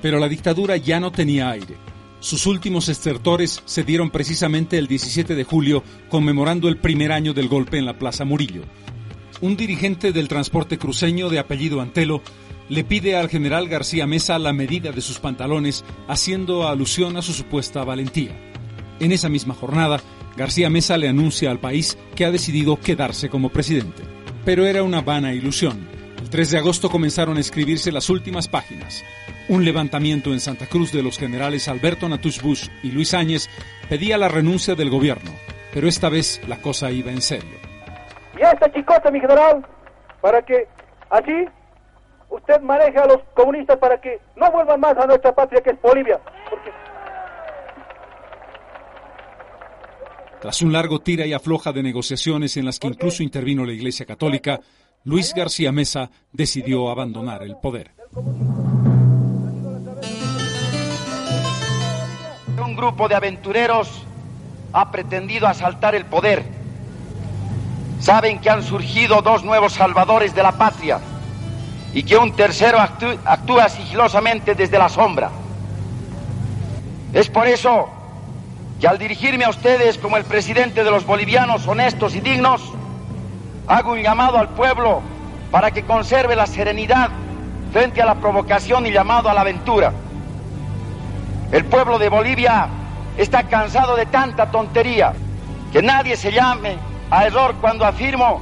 Pero la dictadura ya no tenía aire. Sus últimos estertores se dieron precisamente el 17 de julio, conmemorando el primer año del golpe en la Plaza Murillo. Un dirigente del transporte cruceño de apellido Antelo le pide al general García Mesa la medida de sus pantalones, haciendo alusión a su supuesta valentía. En esa misma jornada, García Mesa le anuncia al país que ha decidido quedarse como presidente. Pero era una vana ilusión. El 3 de agosto comenzaron a escribirse las últimas páginas. Un levantamiento en Santa Cruz de los generales Alberto Natush Bush y Luis Áñez pedía la renuncia del gobierno, pero esta vez la cosa iba en serio. Y esta chicota, mi general, para que así usted maneje a los comunistas para que no vuelvan más a nuestra patria que es Bolivia. Porque... Tras un largo tira y afloja de negociaciones en las que incluso intervino la Iglesia Católica, Luis García Mesa decidió abandonar el poder. Un grupo de aventureros ha pretendido asaltar el poder. Saben que han surgido dos nuevos salvadores de la patria y que un tercero actú- actúa sigilosamente desde la sombra. Es por eso que al dirigirme a ustedes como el presidente de los bolivianos honestos y dignos, hago un llamado al pueblo para que conserve la serenidad frente a la provocación y llamado a la aventura. El pueblo de Bolivia está cansado de tanta tontería. Que nadie se llame a error cuando afirmo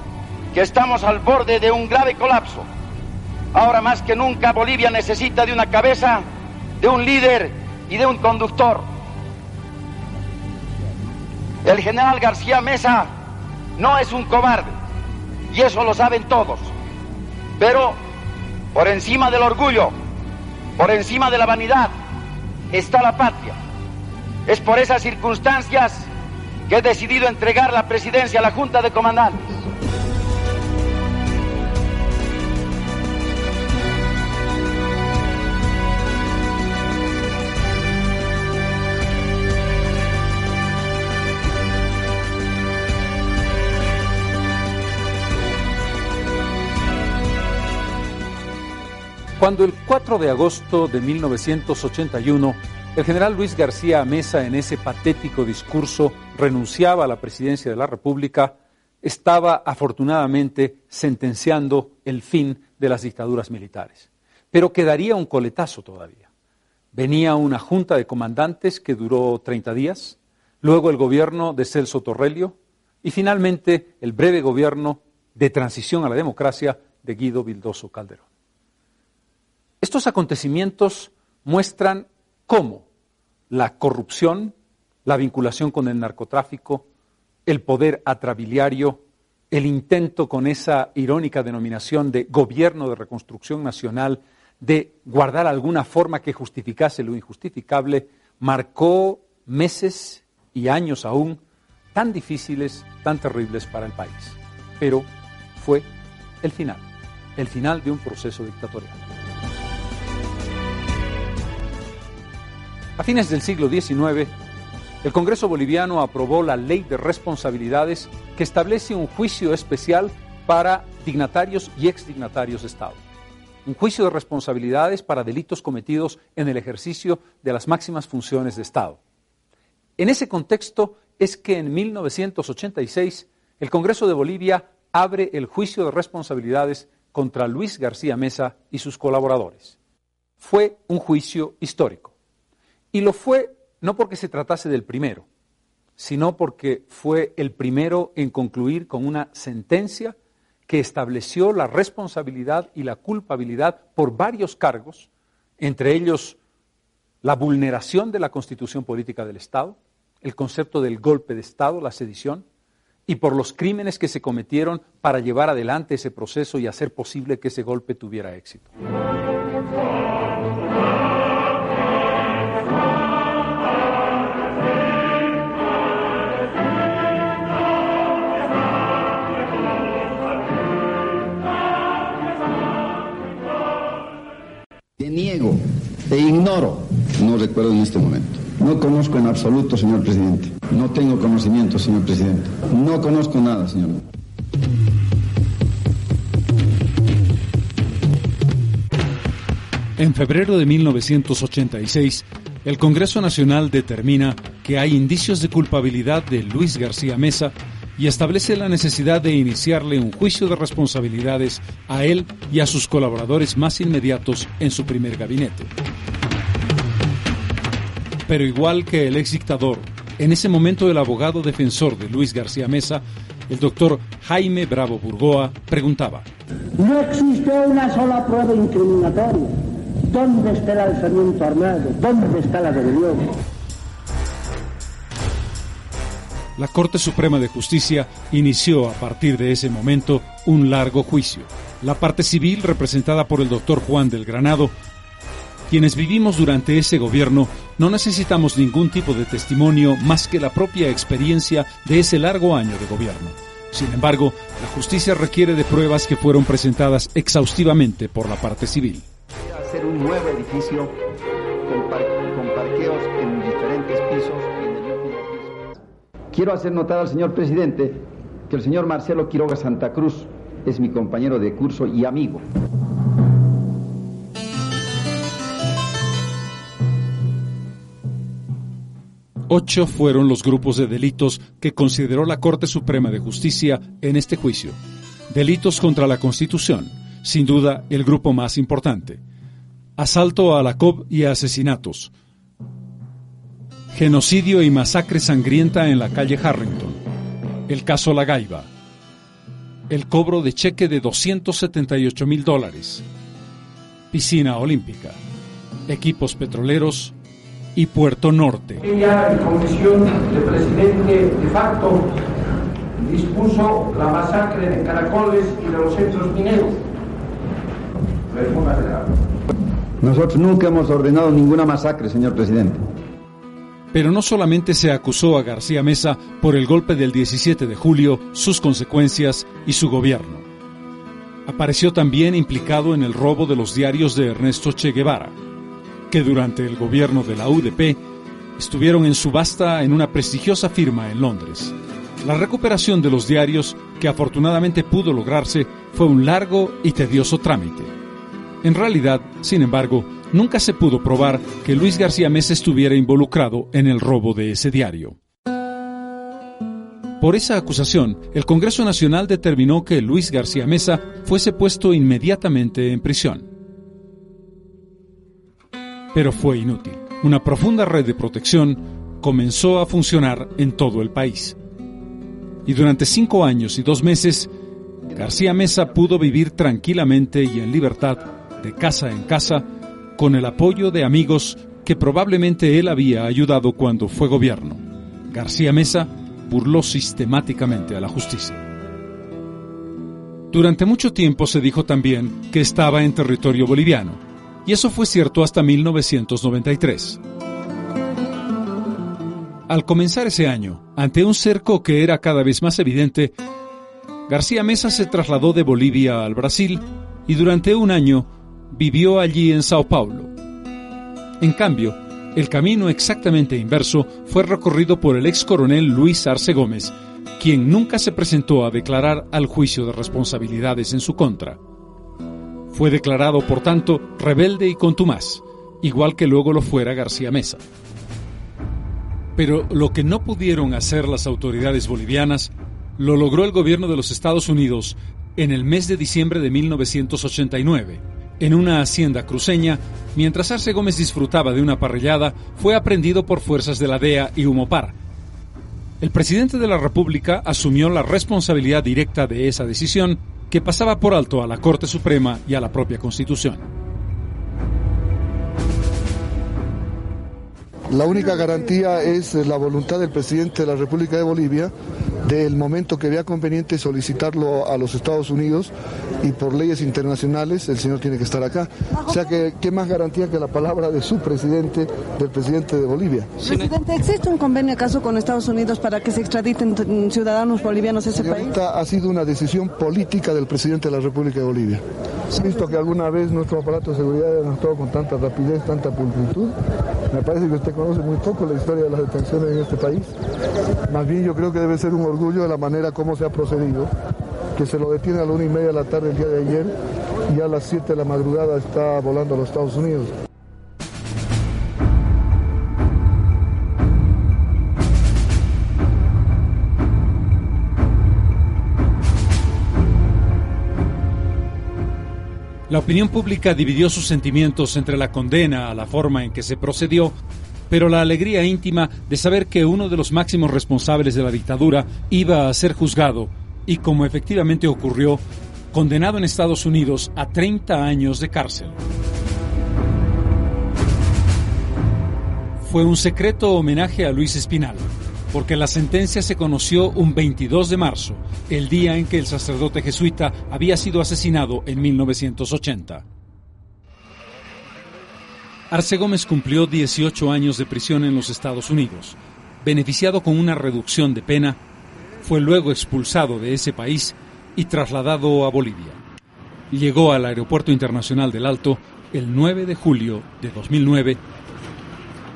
que estamos al borde de un grave colapso. Ahora más que nunca Bolivia necesita de una cabeza, de un líder y de un conductor. El general García Mesa no es un cobarde y eso lo saben todos. Pero por encima del orgullo, por encima de la vanidad, está la patria. Es por esas circunstancias que he decidido entregar la presidencia a la Junta de Comandantes. Cuando el 4 de agosto de 1981 el general Luis García Mesa en ese patético discurso renunciaba a la presidencia de la República, estaba afortunadamente sentenciando el fin de las dictaduras militares. Pero quedaría un coletazo todavía. Venía una junta de comandantes que duró 30 días, luego el gobierno de Celso Torrelio y finalmente el breve gobierno de transición a la democracia de Guido Vildoso Calderón. Estos acontecimientos muestran cómo la corrupción, la vinculación con el narcotráfico, el poder atrabiliario, el intento con esa irónica denominación de gobierno de reconstrucción nacional de guardar alguna forma que justificase lo injustificable, marcó meses y años aún tan difíciles, tan terribles para el país. Pero fue el final, el final de un proceso dictatorial. A fines del siglo XIX, el Congreso boliviano aprobó la Ley de Responsabilidades que establece un juicio especial para dignatarios y exdignatarios de Estado. Un juicio de responsabilidades para delitos cometidos en el ejercicio de las máximas funciones de Estado. En ese contexto es que en 1986 el Congreso de Bolivia abre el juicio de responsabilidades contra Luis García Mesa y sus colaboradores. Fue un juicio histórico. Y lo fue no porque se tratase del primero, sino porque fue el primero en concluir con una sentencia que estableció la responsabilidad y la culpabilidad por varios cargos, entre ellos la vulneración de la constitución política del Estado, el concepto del golpe de Estado, la sedición, y por los crímenes que se cometieron para llevar adelante ese proceso y hacer posible que ese golpe tuviera éxito. Recuerdo en este momento. No conozco en absoluto, señor presidente. No tengo conocimiento, señor presidente. No conozco nada, señor. En febrero de 1986, el Congreso Nacional determina que hay indicios de culpabilidad de Luis García Mesa y establece la necesidad de iniciarle un juicio de responsabilidades a él y a sus colaboradores más inmediatos en su primer gabinete. Pero igual que el ex dictador, en ese momento el abogado defensor de Luis García Mesa, el doctor Jaime Bravo Burgoa, preguntaba. No existe una sola prueba incriminatoria. ¿Dónde está el alzamiento armado? ¿Dónde está la rebelión? la Corte Suprema de Justicia inició a partir de ese momento un largo juicio. La parte civil, representada por el doctor Juan del Granado, quienes vivimos durante ese gobierno no necesitamos ningún tipo de testimonio más que la propia experiencia de ese largo año de gobierno. Sin embargo, la justicia requiere de pruebas que fueron presentadas exhaustivamente por la parte civil. Hacer un nuevo edificio con, parqueos en diferentes pisos Quiero hacer notar al señor presidente que el señor Marcelo Quiroga Santa Cruz es mi compañero de curso y amigo. Ocho fueron los grupos de delitos que consideró la Corte Suprema de Justicia en este juicio. Delitos contra la Constitución, sin duda el grupo más importante. Asalto a la COB y asesinatos, Genocidio y masacre sangrienta en la calle Harrington. El caso La Gaiba. El cobro de cheque de 278 mil dólares. Piscina olímpica. Equipos petroleros y Puerto Norte. Ella, comisión de presidente de facto, dispuso la masacre de Caracoles y de los centros mineros. Nosotros nunca hemos ordenado ninguna masacre, señor presidente. Pero no solamente se acusó a García Mesa por el golpe del 17 de julio, sus consecuencias y su gobierno. Apareció también implicado en el robo de los diarios de Ernesto Che Guevara, que durante el gobierno de la UDP estuvieron en subasta en una prestigiosa firma en Londres. La recuperación de los diarios, que afortunadamente pudo lograrse, fue un largo y tedioso trámite. En realidad, sin embargo, nunca se pudo probar que Luis García Mesa estuviera involucrado en el robo de ese diario. Por esa acusación, el Congreso Nacional determinó que Luis García Mesa fuese puesto inmediatamente en prisión. Pero fue inútil. Una profunda red de protección comenzó a funcionar en todo el país. Y durante cinco años y dos meses, García Mesa pudo vivir tranquilamente y en libertad, de casa en casa, con el apoyo de amigos que probablemente él había ayudado cuando fue gobierno. García Mesa burló sistemáticamente a la justicia. Durante mucho tiempo se dijo también que estaba en territorio boliviano, y eso fue cierto hasta 1993. Al comenzar ese año, ante un cerco que era cada vez más evidente, García Mesa se trasladó de Bolivia al Brasil y durante un año vivió allí en Sao Paulo. En cambio, el camino exactamente inverso fue recorrido por el ex coronel Luis Arce Gómez, quien nunca se presentó a declarar al juicio de responsabilidades en su contra. Fue declarado, por tanto, rebelde y contumaz, igual que luego lo fuera García Mesa. Pero lo que no pudieron hacer las autoridades bolivianas, lo logró el gobierno de los Estados Unidos en el mes de diciembre de 1989 en una hacienda cruceña, mientras Arce Gómez disfrutaba de una parrillada, fue aprendido por fuerzas de la DEA y Humopar. El presidente de la República asumió la responsabilidad directa de esa decisión que pasaba por alto a la Corte Suprema y a la propia Constitución. La única garantía es la voluntad del presidente de la República de Bolivia del momento que vea conveniente solicitarlo a los Estados Unidos y por leyes internacionales el señor tiene que estar acá. O sea que qué más garantía que la palabra de su presidente, del presidente de Bolivia. Presidente, ¿existe un convenio acaso con Estados Unidos para que se extraditen ciudadanos bolivianos a ese país? Ha sido una decisión política del presidente de la República de Bolivia. Visto que alguna vez nuestro aparato de seguridad ha actuado con tanta rapidez, tanta pulcritud, me parece que usted conoce muy poco la historia de las detenciones en este país. Más bien yo creo que debe ser un orgullo de la manera como se ha procedido, que se lo detiene a la una y media de la tarde el día de ayer y a las 7 de la madrugada está volando a los Estados Unidos. La opinión pública dividió sus sentimientos entre la condena a la forma en que se procedió, pero la alegría íntima de saber que uno de los máximos responsables de la dictadura iba a ser juzgado y, como efectivamente ocurrió, condenado en Estados Unidos a 30 años de cárcel. Fue un secreto homenaje a Luis Espinal, porque la sentencia se conoció un 22 de marzo, el día en que el sacerdote jesuita había sido asesinado en 1980. Arce Gómez cumplió 18 años de prisión en los Estados Unidos. Beneficiado con una reducción de pena, fue luego expulsado de ese país y trasladado a Bolivia. Llegó al Aeropuerto Internacional del Alto el 9 de julio de 2009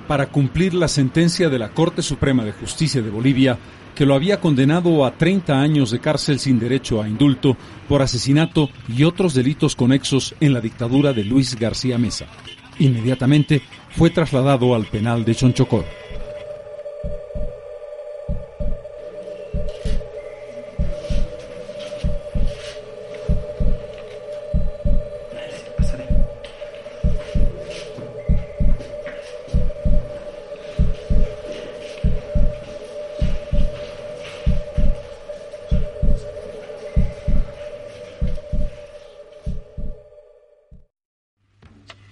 para cumplir la sentencia de la Corte Suprema de Justicia de Bolivia que lo había condenado a 30 años de cárcel sin derecho a indulto por asesinato y otros delitos conexos en la dictadura de Luis García Mesa. Inmediatamente fue trasladado al penal de Chonchocor.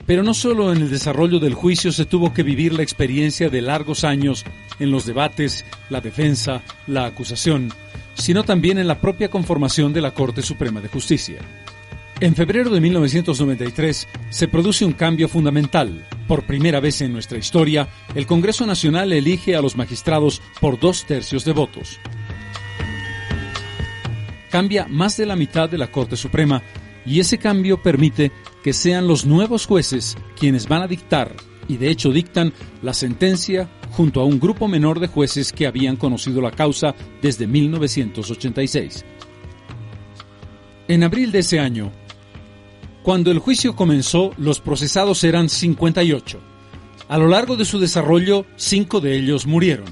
Pero no solo en el desarrollo del juicio se tuvo que vivir la experiencia de largos años en los debates, la defensa, la acusación, sino también en la propia conformación de la Corte Suprema de Justicia. En febrero de 1993 se produce un cambio fundamental. Por primera vez en nuestra historia, el Congreso Nacional elige a los magistrados por dos tercios de votos. Cambia más de la mitad de la Corte Suprema y ese cambio permite que sean los nuevos jueces quienes van a dictar, y de hecho dictan, la sentencia junto a un grupo menor de jueces que habían conocido la causa desde 1986. En abril de ese año, cuando el juicio comenzó, los procesados eran 58. A lo largo de su desarrollo, cinco de ellos murieron.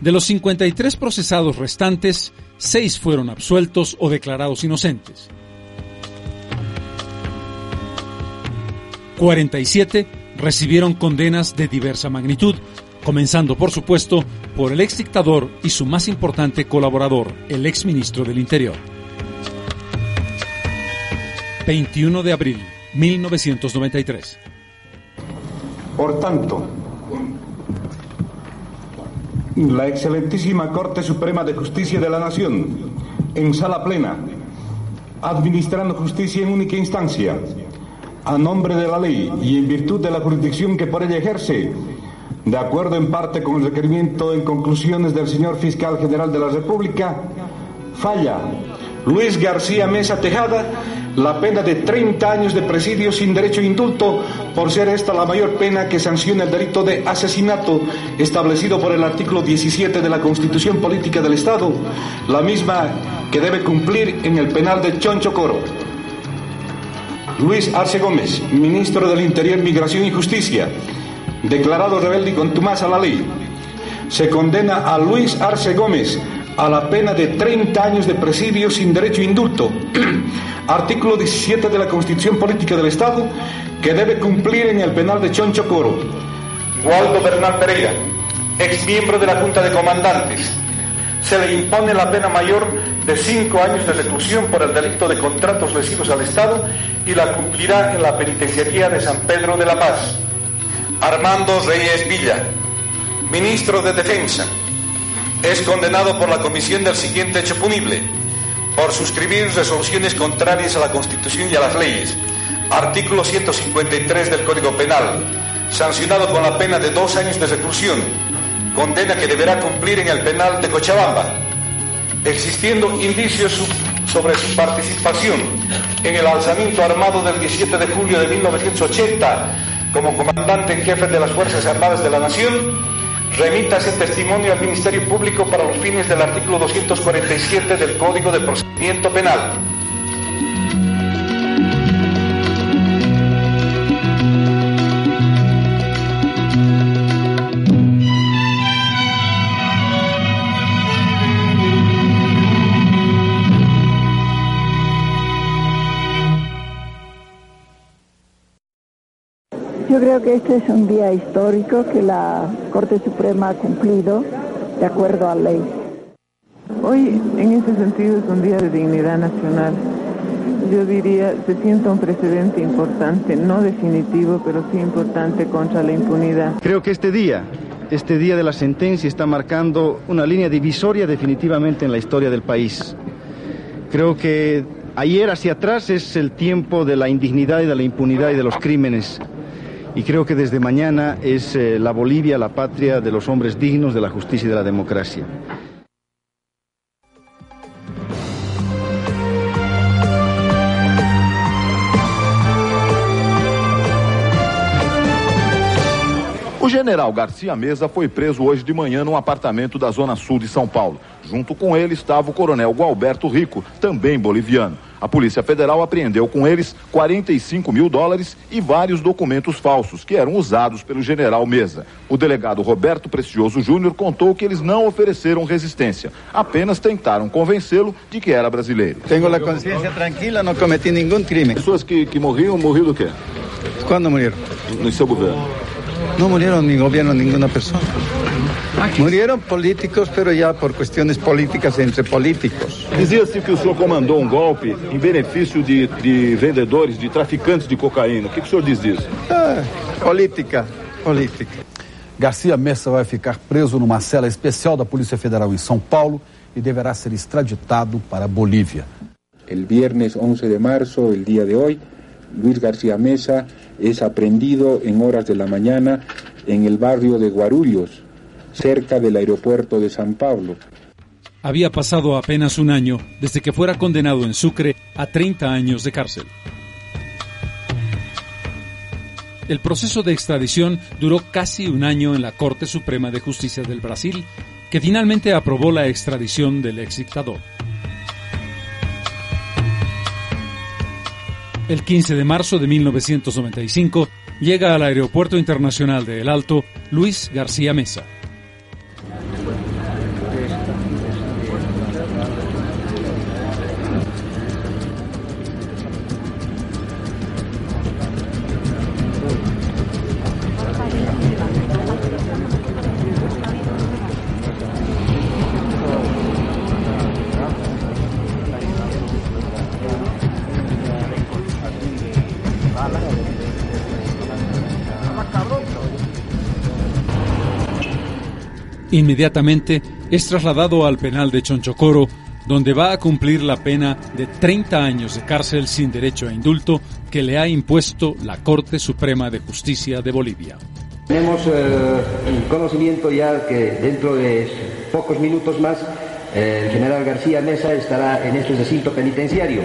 De los 53 procesados restantes, seis fueron absueltos o declarados inocentes. 47 recibieron condenas de diversa magnitud, comenzando por supuesto por el ex dictador y su más importante colaborador, el ex ministro del Interior. 21 de abril 1993. Por tanto, la excelentísima Corte Suprema de Justicia de la Nación, en sala plena, administrando justicia en única instancia, a nombre de la ley y en virtud de la jurisdicción que por ella ejerce, de acuerdo en parte con el requerimiento en conclusiones del señor Fiscal General de la República, falla Luis García Mesa Tejada la pena de 30 años de presidio sin derecho a indulto por ser esta la mayor pena que sanciona el delito de asesinato establecido por el artículo 17 de la Constitución Política del Estado, la misma que debe cumplir en el penal de Choncho Coro. Luis Arce Gómez, ministro del Interior, Migración y Justicia, declarado rebelde y contumaz a la ley. Se condena a Luis Arce Gómez a la pena de 30 años de presidio sin derecho a indulto. (clears throat) Artículo 17 de la Constitución Política del Estado que debe cumplir en el penal de Choncho Coro. Waldo Bernal Pereira, ex miembro de la Junta de Comandantes. Se le impone la pena mayor de cinco años de reclusión por el delito de contratos lesivos al Estado y la cumplirá en la penitenciaría de San Pedro de la Paz. Armando Reyes Villa, ministro de Defensa, es condenado por la comisión del siguiente hecho punible, por suscribir resoluciones contrarias a la Constitución y a las leyes. Artículo 153 del Código Penal, sancionado con la pena de dos años de reclusión, condena que deberá cumplir en el penal de Cochabamba, existiendo indicios sobre su participación en el alzamiento armado del 17 de julio de 1980 como comandante en jefe de las Fuerzas Armadas de la Nación, remita ese testimonio al Ministerio Público para los fines del artículo 247 del Código de Procedimiento Penal. Yo creo que este es un día histórico que la Corte Suprema ha cumplido de acuerdo a la ley. Hoy, en ese sentido, es un día de dignidad nacional. Yo diría, se siente un precedente importante, no definitivo, pero sí importante contra la impunidad. Creo que este día, este día de la sentencia está marcando una línea divisoria definitivamente en la historia del país. Creo que ayer hacia atrás es el tiempo de la indignidad y de la impunidad y de los crímenes y creo que desde mañana es eh, la Bolivia la patria de los hombres dignos, de la justicia y de la democracia. O general Garcia Mesa foi preso hoje de manhã num apartamento da zona sul de São Paulo. Junto com ele estava o coronel Gualberto Rico, também boliviano. A Polícia Federal apreendeu com eles 45 mil dólares e vários documentos falsos que eram usados pelo general Mesa. O delegado Roberto Precioso Júnior contou que eles não ofereceram resistência, apenas tentaram convencê-lo de que era brasileiro. Tenho a consciência tranquila, não cometi nenhum crime. Pessoas que, que morriam, morriam do quê? Quando morreram? No seu governo. No murieron ni gobierno ninguna persona. Murieron políticos, pero ya por cuestiones políticas entre políticos. Dizia-se que o senhor comandou um golpe em benefício de, de vendedores, de traficantes de cocaína. O que, que o senhor diz disso? Ah, política, política. Garcia Mesa vai ficar preso numa cela especial da Polícia Federal em São Paulo e deverá ser extraditado para Bolívia. El viernes 11 de marzo, el día de hoy, Luis García Mesa es aprendido en horas de la mañana en el barrio de Guarulhos, cerca del aeropuerto de San Pablo. Había pasado apenas un año desde que fuera condenado en Sucre a 30 años de cárcel. El proceso de extradición duró casi un año en la Corte Suprema de Justicia del Brasil, que finalmente aprobó la extradición del ex dictador. El 15 de marzo de 1995 llega al Aeropuerto Internacional de El Alto Luis García Mesa. Inmediatamente es trasladado al penal de Chonchocoro, donde va a cumplir la pena de 30 años de cárcel sin derecho a indulto que le ha impuesto la Corte Suprema de Justicia de Bolivia. Tenemos eh, conocimiento ya que dentro de pocos minutos más eh, el general García Mesa estará en este recinto penitenciario.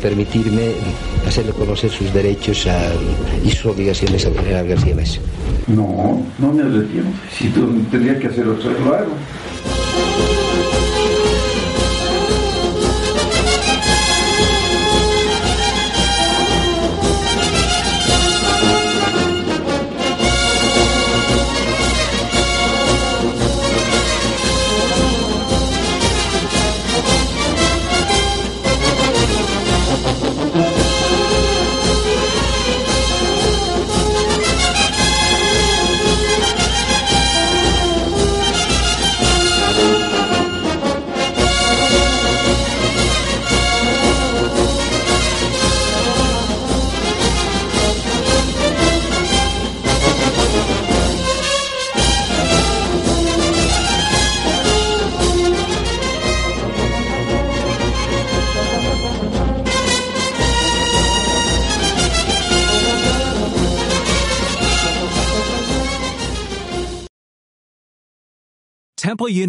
Permitirme hacerle conocer sus derechos a, y sus obligaciones al general García Mesa. No, no me retiro. Si tú tendrías que hacerlo, lo hago.